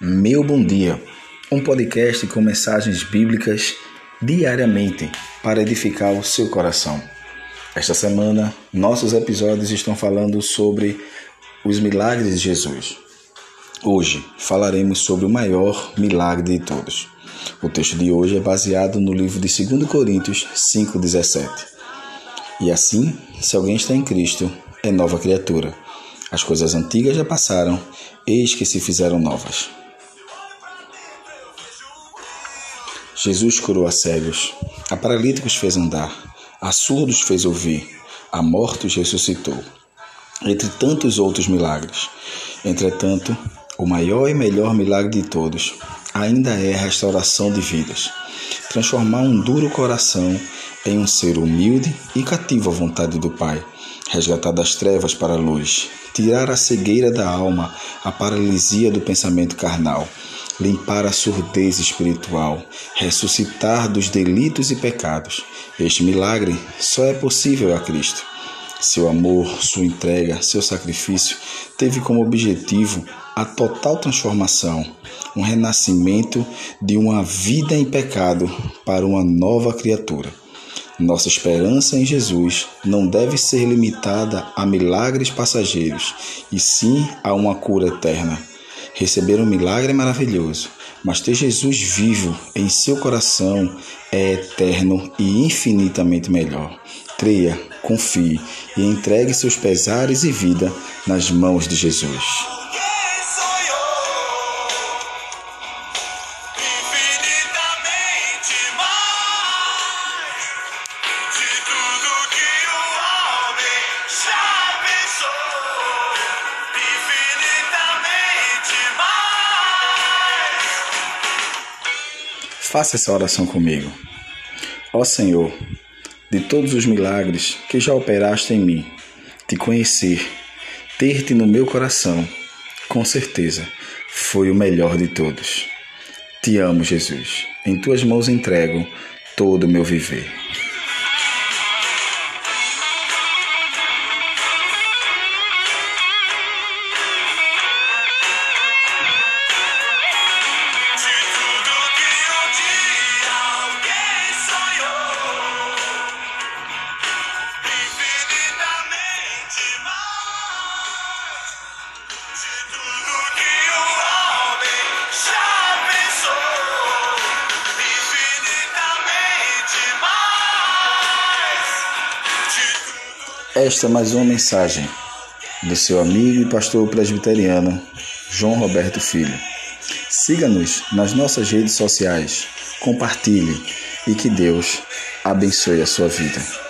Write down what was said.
Meu Bom Dia, um podcast com mensagens bíblicas diariamente para edificar o seu coração. Esta semana, nossos episódios estão falando sobre os milagres de Jesus. Hoje falaremos sobre o maior milagre de todos. O texto de hoje é baseado no livro de 2 Coríntios 5,17. E assim, se alguém está em Cristo, é nova criatura. As coisas antigas já passaram, eis que se fizeram novas. Jesus curou a cegos, a paralíticos fez andar, a surdos fez ouvir, a mortos ressuscitou, entre tantos outros milagres. Entretanto, o maior e melhor milagre de todos ainda é a restauração de vidas, transformar um duro coração em um ser humilde e cativo à vontade do Pai, resgatar das trevas para a luz, tirar a cegueira da alma, a paralisia do pensamento carnal limpar a surdez espiritual, ressuscitar dos delitos e pecados. Este milagre só é possível a Cristo. Seu amor, sua entrega, seu sacrifício teve como objetivo a total transformação, um renascimento de uma vida em pecado para uma nova criatura. Nossa esperança em Jesus não deve ser limitada a milagres passageiros, e sim a uma cura eterna. Receber um milagre é maravilhoso, mas ter Jesus vivo em seu coração é eterno e infinitamente melhor. Creia, confie e entregue seus pesares e vida nas mãos de Jesus. Faça essa oração comigo. Ó Senhor, de todos os milagres que já operaste em mim, te conhecer, ter-te no meu coração, com certeza foi o melhor de todos. Te amo, Jesus. Em tuas mãos entrego todo o meu viver. Esta é mais uma mensagem do seu amigo e pastor presbiteriano João Roberto Filho. Siga-nos nas nossas redes sociais, compartilhe e que Deus abençoe a sua vida.